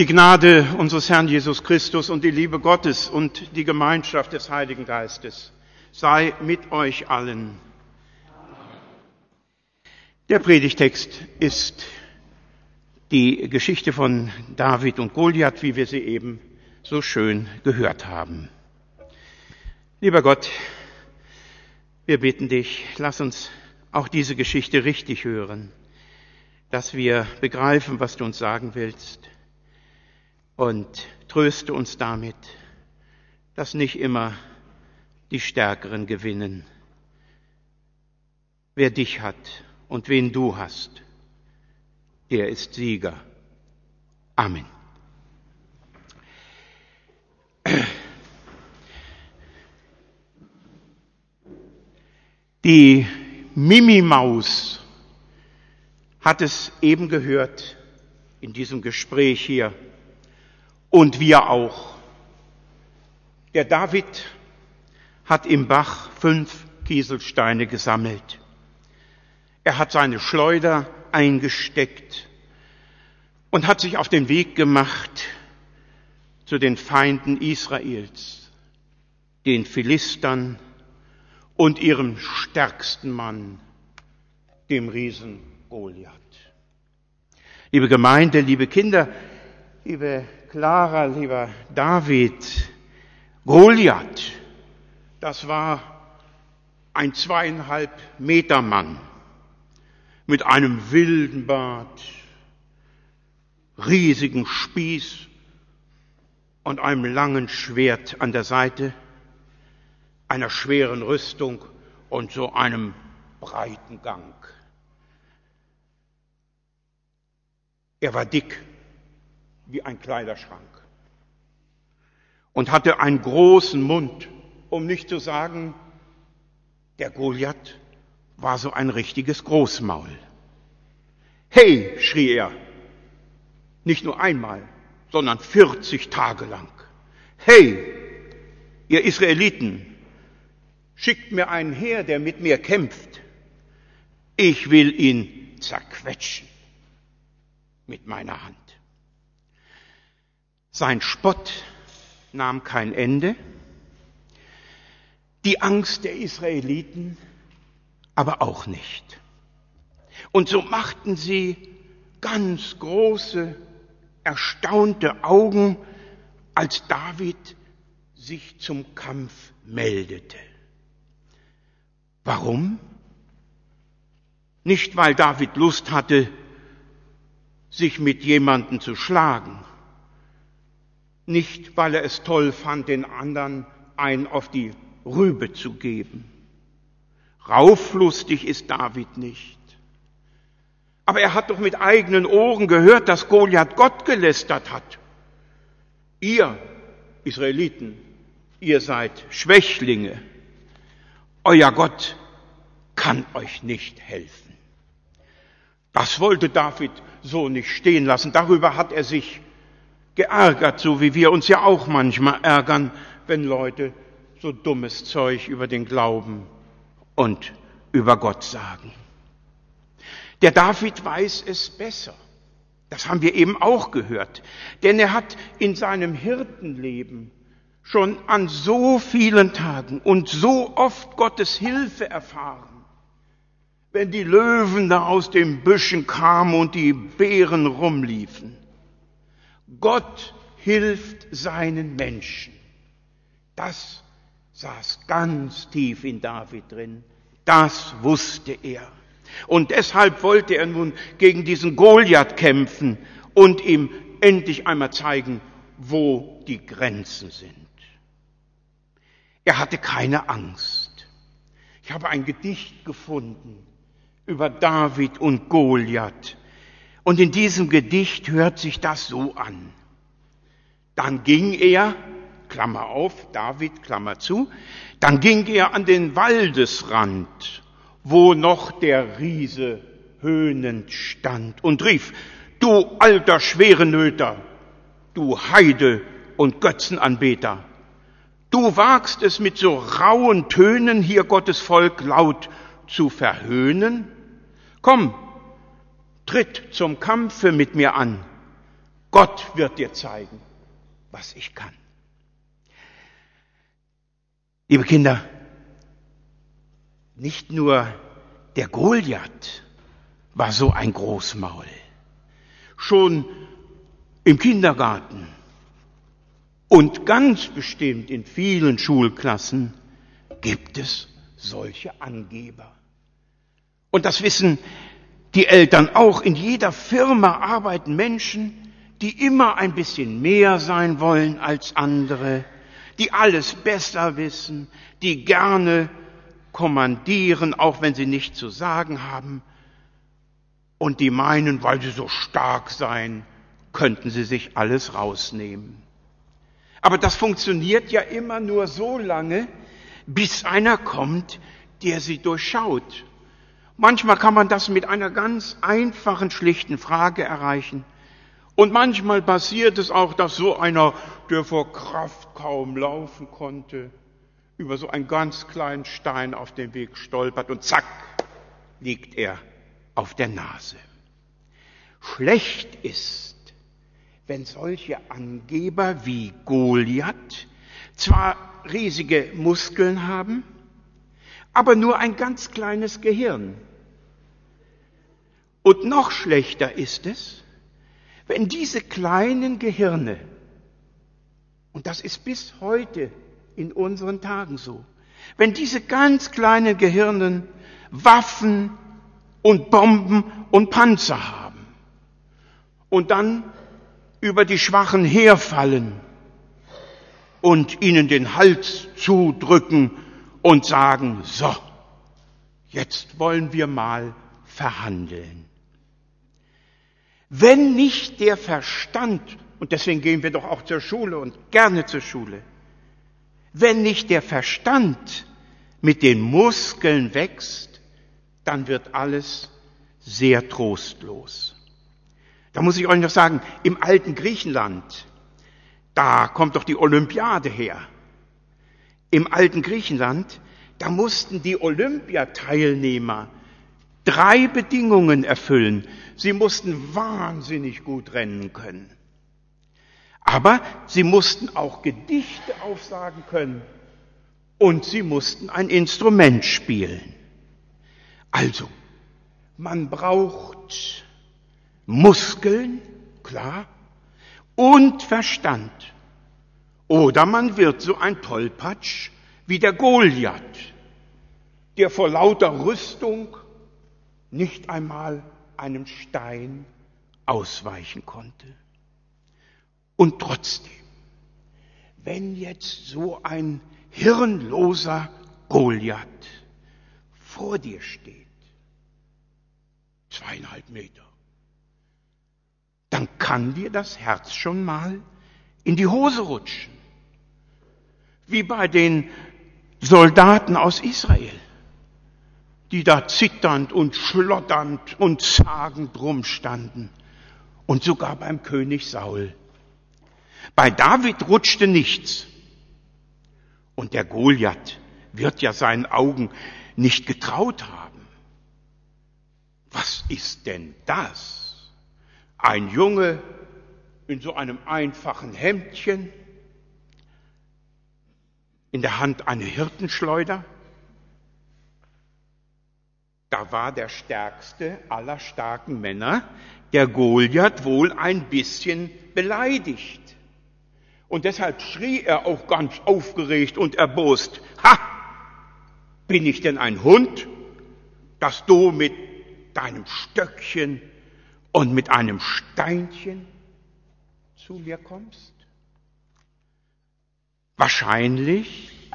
Die Gnade unseres Herrn Jesus Christus und die Liebe Gottes und die Gemeinschaft des Heiligen Geistes sei mit euch allen. Der Predigtext ist die Geschichte von David und Goliath, wie wir sie eben so schön gehört haben. Lieber Gott, wir bitten dich, lass uns auch diese Geschichte richtig hören, dass wir begreifen, was du uns sagen willst und tröste uns damit, dass nicht immer die Stärkeren gewinnen. Wer dich hat und wen du hast, der ist Sieger. Amen. Die Mimimaus hat es eben gehört in diesem Gespräch hier und wir auch. Der David hat im Bach fünf Kieselsteine gesammelt. Er hat seine Schleuder eingesteckt und hat sich auf den Weg gemacht zu den Feinden Israels, den Philistern und ihrem stärksten Mann, dem Riesen Goliath. Liebe Gemeinde, liebe Kinder, liebe Clara, lieber David, Goliath, das war ein zweieinhalb Meter Mann mit einem wilden Bart, riesigen Spieß und einem langen Schwert an der Seite, einer schweren Rüstung und so einem breiten Gang. Er war dick, wie ein Kleiderschrank und hatte einen großen Mund, um nicht zu sagen, der Goliath war so ein richtiges Großmaul. Hey, schrie er, nicht nur einmal, sondern 40 Tage lang. Hey, ihr Israeliten, schickt mir einen her, der mit mir kämpft. Ich will ihn zerquetschen mit meiner Hand. Sein Spott nahm kein Ende, die Angst der Israeliten aber auch nicht. Und so machten sie ganz große, erstaunte Augen, als David sich zum Kampf meldete. Warum? Nicht, weil David Lust hatte, sich mit jemandem zu schlagen, nicht weil er es toll fand, den anderen ein auf die Rübe zu geben. Rauflustig ist David nicht. Aber er hat doch mit eigenen Ohren gehört, dass Goliath Gott gelästert hat. Ihr Israeliten, ihr seid Schwächlinge. Euer Gott kann euch nicht helfen. Das wollte David so nicht stehen lassen. Darüber hat er sich geärgert, so wie wir uns ja auch manchmal ärgern, wenn Leute so dummes Zeug über den Glauben und über Gott sagen. Der David weiß es besser. Das haben wir eben auch gehört. Denn er hat in seinem Hirtenleben schon an so vielen Tagen und so oft Gottes Hilfe erfahren. Wenn die Löwen da aus den Büschen kamen und die Bären rumliefen. Gott hilft seinen Menschen. Das saß ganz tief in David drin. Das wusste er. Und deshalb wollte er nun gegen diesen Goliath kämpfen und ihm endlich einmal zeigen, wo die Grenzen sind. Er hatte keine Angst. Ich habe ein Gedicht gefunden über David und Goliath. Und in diesem Gedicht hört sich das so an. Dann ging er, Klammer auf, David, Klammer zu, dann ging er an den Waldesrand, wo noch der Riese höhnend stand und rief, du alter Schwerenöter, du Heide und Götzenanbeter, du wagst es mit so rauen Tönen hier Gottes Volk laut zu verhöhnen? Komm, tritt zum Kampfe mit mir an. Gott wird dir zeigen, was ich kann. Liebe Kinder, nicht nur der Goliath war so ein Großmaul. Schon im Kindergarten und ganz bestimmt in vielen Schulklassen gibt es solche Angeber. Und das wissen die Eltern auch. In jeder Firma arbeiten Menschen, die immer ein bisschen mehr sein wollen als andere, die alles besser wissen, die gerne kommandieren, auch wenn sie nichts zu sagen haben, und die meinen, weil sie so stark seien, könnten sie sich alles rausnehmen. Aber das funktioniert ja immer nur so lange, bis einer kommt, der sie durchschaut. Manchmal kann man das mit einer ganz einfachen, schlichten Frage erreichen. Und manchmal passiert es auch, dass so einer, der vor Kraft kaum laufen konnte, über so einen ganz kleinen Stein auf dem Weg stolpert und zack, liegt er auf der Nase. Schlecht ist, wenn solche Angeber wie Goliath zwar riesige Muskeln haben, aber nur ein ganz kleines Gehirn. Und noch schlechter ist es, wenn diese kleinen Gehirne, und das ist bis heute in unseren Tagen so, wenn diese ganz kleinen Gehirnen Waffen und Bomben und Panzer haben und dann über die Schwachen herfallen und ihnen den Hals zudrücken und sagen, so, jetzt wollen wir mal verhandeln. Wenn nicht der Verstand, und deswegen gehen wir doch auch zur Schule und gerne zur Schule, wenn nicht der Verstand mit den Muskeln wächst, dann wird alles sehr trostlos. Da muss ich euch noch sagen, im alten Griechenland, da kommt doch die Olympiade her. Im alten Griechenland, da mussten die Olympiateilnehmer drei Bedingungen erfüllen. Sie mussten wahnsinnig gut rennen können. Aber sie mussten auch Gedichte aufsagen können und sie mussten ein Instrument spielen. Also, man braucht Muskeln, klar, und Verstand. Oder man wird so ein Tollpatsch wie der Goliath, der vor lauter Rüstung nicht einmal einem Stein ausweichen konnte. Und trotzdem, wenn jetzt so ein hirnloser Goliath vor dir steht, zweieinhalb Meter, dann kann dir das Herz schon mal in die Hose rutschen. Wie bei den Soldaten aus Israel, die da zitternd und schlotternd und zagend rumstanden. Und sogar beim König Saul. Bei David rutschte nichts. Und der Goliath wird ja seinen Augen nicht getraut haben. Was ist denn das? Ein Junge in so einem einfachen Hemdchen, in der Hand eine Hirtenschleuder. Da war der stärkste aller starken Männer, der Goliath, wohl ein bisschen beleidigt. Und deshalb schrie er auch ganz aufgeregt und erbost, Ha! Bin ich denn ein Hund, dass du mit deinem Stöckchen und mit einem Steinchen zu mir kommst? Wahrscheinlich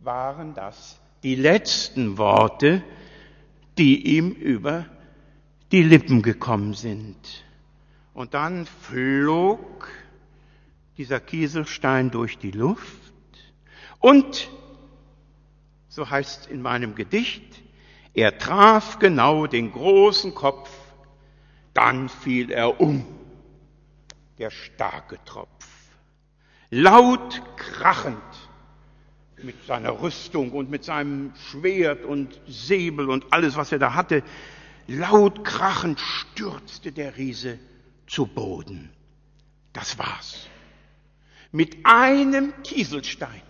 waren das die letzten Worte, die ihm über die Lippen gekommen sind. Und dann flog dieser Kieselstein durch die Luft und, so heißt es in meinem Gedicht, er traf genau den großen Kopf dann fiel er um, der starke Tropf. Laut krachend mit seiner Rüstung und mit seinem Schwert und Säbel und alles, was er da hatte, laut krachend stürzte der Riese zu Boden. Das war's. Mit einem Kieselstein.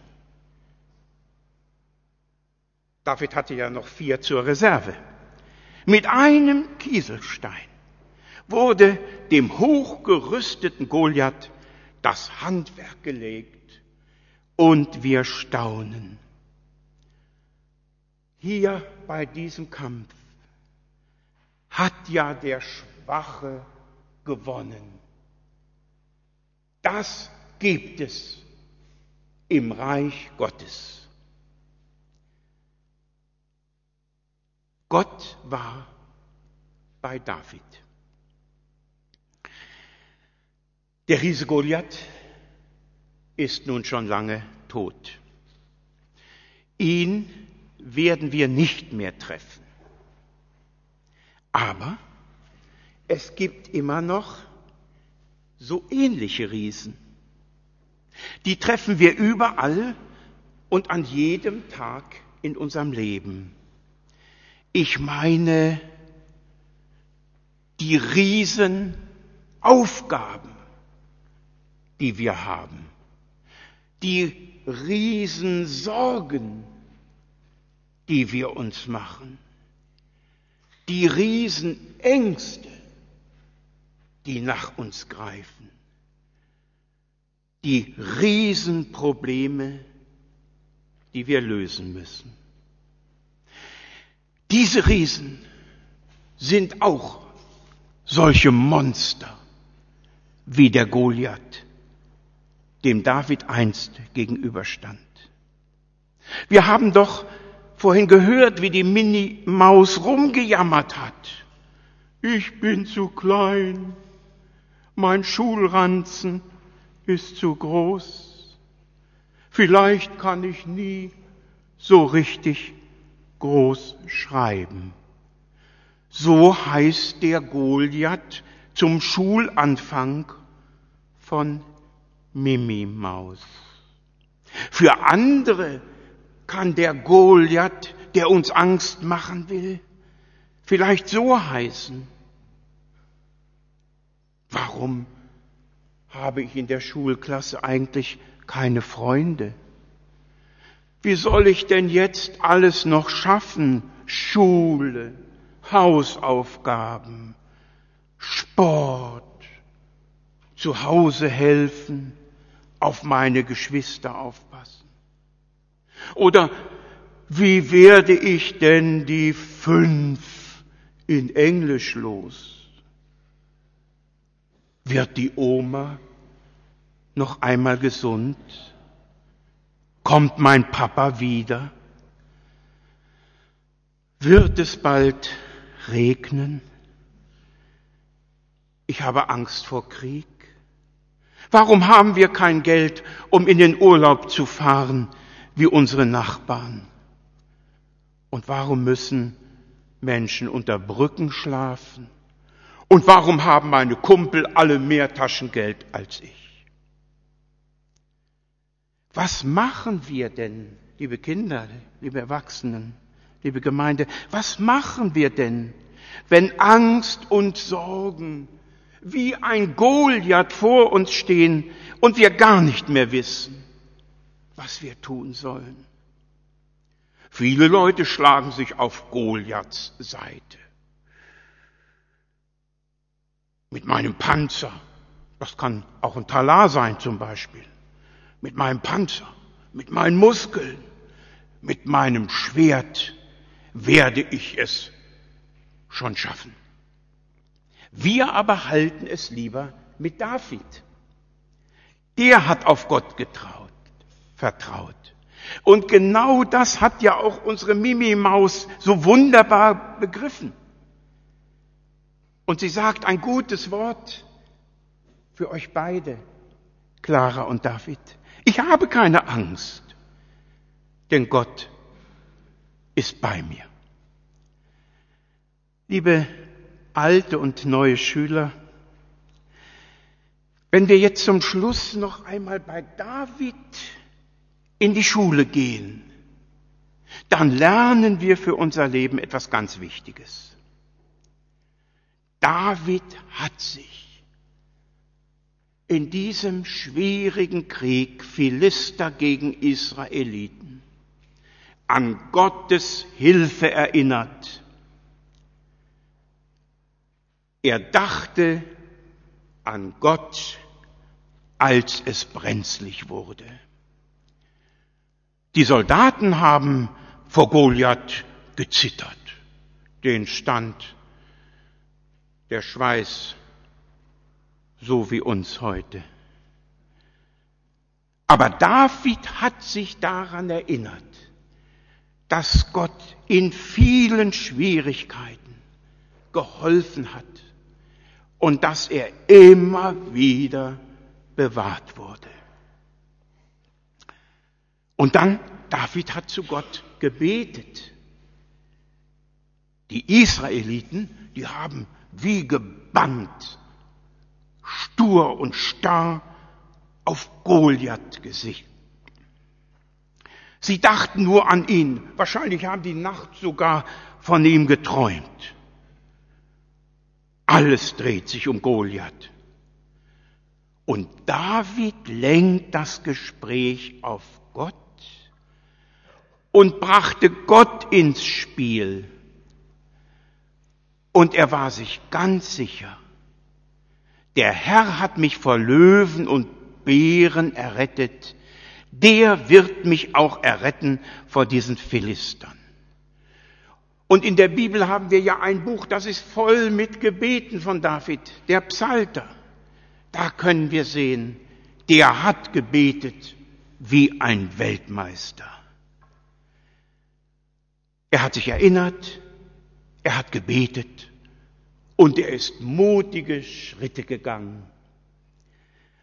David hatte ja noch vier zur Reserve. Mit einem Kieselstein wurde dem hochgerüsteten Goliath das Handwerk gelegt und wir staunen. Hier bei diesem Kampf hat ja der Schwache gewonnen. Das gibt es im Reich Gottes. Gott war bei David. Der Riese Goliath ist nun schon lange tot. Ihn werden wir nicht mehr treffen. Aber es gibt immer noch so ähnliche Riesen. Die treffen wir überall und an jedem Tag in unserem Leben. Ich meine die Riesenaufgaben, die wir haben, die Riesensorgen, die wir uns machen, die Riesenängste, die nach uns greifen, die Riesenprobleme, die wir lösen müssen. Diese Riesen sind auch solche Monster wie der Goliath, dem David einst gegenüberstand. Wir haben doch vorhin gehört, wie die Mini-Maus rumgejammert hat. Ich bin zu klein, mein Schulranzen ist zu groß. Vielleicht kann ich nie so richtig groß schreiben. So heißt der Goliath zum Schulanfang von Mimi Maus. Für andere kann der Goliath, der uns Angst machen will, vielleicht so heißen. Warum habe ich in der Schulklasse eigentlich keine Freunde? Wie soll ich denn jetzt alles noch schaffen? Schule, Hausaufgaben, Sport, zu Hause helfen, auf meine Geschwister aufpassen. Oder wie werde ich denn die fünf in Englisch los? Wird die Oma noch einmal gesund? Kommt mein Papa wieder? Wird es bald regnen? Ich habe Angst vor Krieg. Warum haben wir kein Geld, um in den Urlaub zu fahren wie unsere Nachbarn? Und warum müssen Menschen unter Brücken schlafen? Und warum haben meine Kumpel alle mehr Taschengeld als ich? Was machen wir denn, liebe Kinder, liebe Erwachsenen, liebe Gemeinde, was machen wir denn, wenn Angst und Sorgen wie ein Goliath vor uns stehen und wir gar nicht mehr wissen, was wir tun sollen? Viele Leute schlagen sich auf Goliaths Seite. Mit meinem Panzer, das kann auch ein Talar sein zum Beispiel mit meinem Panzer, mit meinen Muskeln, mit meinem Schwert werde ich es schon schaffen. Wir aber halten es lieber mit David. Der hat auf Gott getraut, vertraut. Und genau das hat ja auch unsere Mimi-Maus so wunderbar begriffen. Und sie sagt ein gutes Wort für euch beide, Clara und David. Ich habe keine Angst, denn Gott ist bei mir. Liebe alte und neue Schüler, wenn wir jetzt zum Schluss noch einmal bei David in die Schule gehen, dann lernen wir für unser Leben etwas ganz Wichtiges. David hat sich in diesem schwierigen Krieg Philister gegen Israeliten an Gottes Hilfe erinnert. Er dachte an Gott, als es brenzlig wurde. Die Soldaten haben vor Goliath gezittert. Den stand der Schweiß so wie uns heute. Aber David hat sich daran erinnert, dass Gott in vielen Schwierigkeiten geholfen hat und dass er immer wieder bewahrt wurde. Und dann, David hat zu Gott gebetet. Die Israeliten, die haben wie gebannt, stur und starr auf Goliath gesehen. Sie dachten nur an ihn. Wahrscheinlich haben die Nacht sogar von ihm geträumt. Alles dreht sich um Goliath. Und David lenkt das Gespräch auf Gott und brachte Gott ins Spiel. Und er war sich ganz sicher, der Herr hat mich vor Löwen und Bären errettet, der wird mich auch erretten vor diesen Philistern. Und in der Bibel haben wir ja ein Buch, das ist voll mit Gebeten von David, der Psalter. Da können wir sehen, der hat gebetet wie ein Weltmeister. Er hat sich erinnert, er hat gebetet und er ist mutige Schritte gegangen.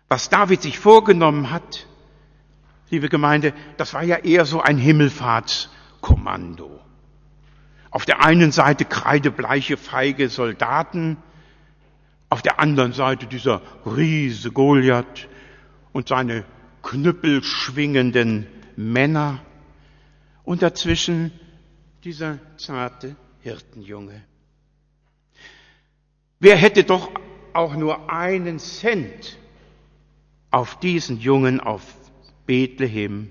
Was David sich vorgenommen hat, liebe Gemeinde, das war ja eher so ein Himmelfahrtskommando. Auf der einen Seite kreidebleiche, feige Soldaten, auf der anderen Seite dieser Riese Goliath und seine knüppelschwingenden Männer und dazwischen dieser zarte Hirtenjunge. Wer hätte doch auch nur einen Cent auf diesen Jungen auf Bethlehem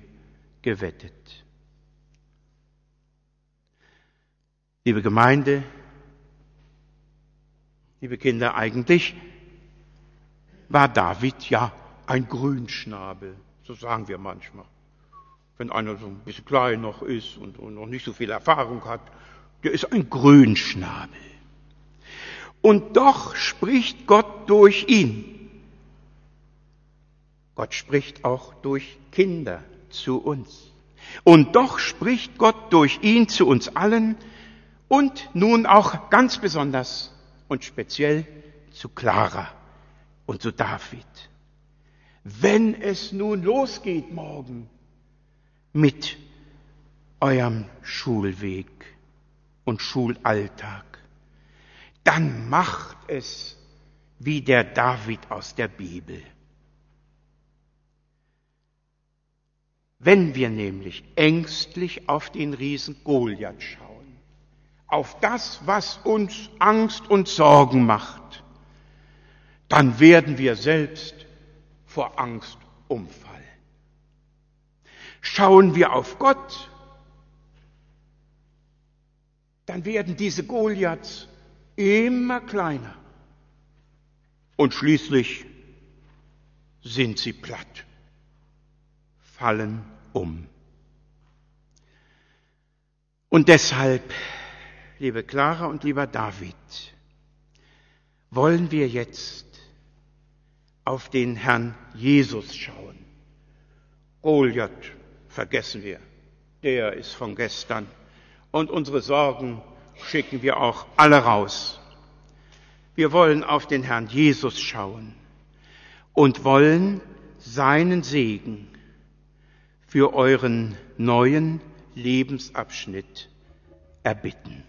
gewettet? Liebe Gemeinde, liebe Kinder, eigentlich war David ja ein Grünschnabel, so sagen wir manchmal. Wenn einer so ein bisschen klein noch ist und, und noch nicht so viel Erfahrung hat, der ist ein Grünschnabel. Und doch spricht Gott durch ihn. Gott spricht auch durch Kinder zu uns. Und doch spricht Gott durch ihn zu uns allen, und nun auch ganz besonders und speziell zu Clara und zu David. Wenn es nun losgeht morgen mit eurem Schulweg und Schulalltag, dann macht es wie der David aus der Bibel. Wenn wir nämlich ängstlich auf den Riesen Goliath schauen, auf das, was uns Angst und Sorgen macht, dann werden wir selbst vor Angst umfallen. Schauen wir auf Gott, dann werden diese Goliaths immer kleiner und schließlich sind sie platt, fallen um. Und deshalb liebe Clara und lieber David, wollen wir jetzt auf den Herrn Jesus schauen. Goliath vergessen wir, der ist von gestern. Und unsere Sorgen schicken wir auch alle raus. Wir wollen auf den Herrn Jesus schauen und wollen seinen Segen für euren neuen Lebensabschnitt erbitten.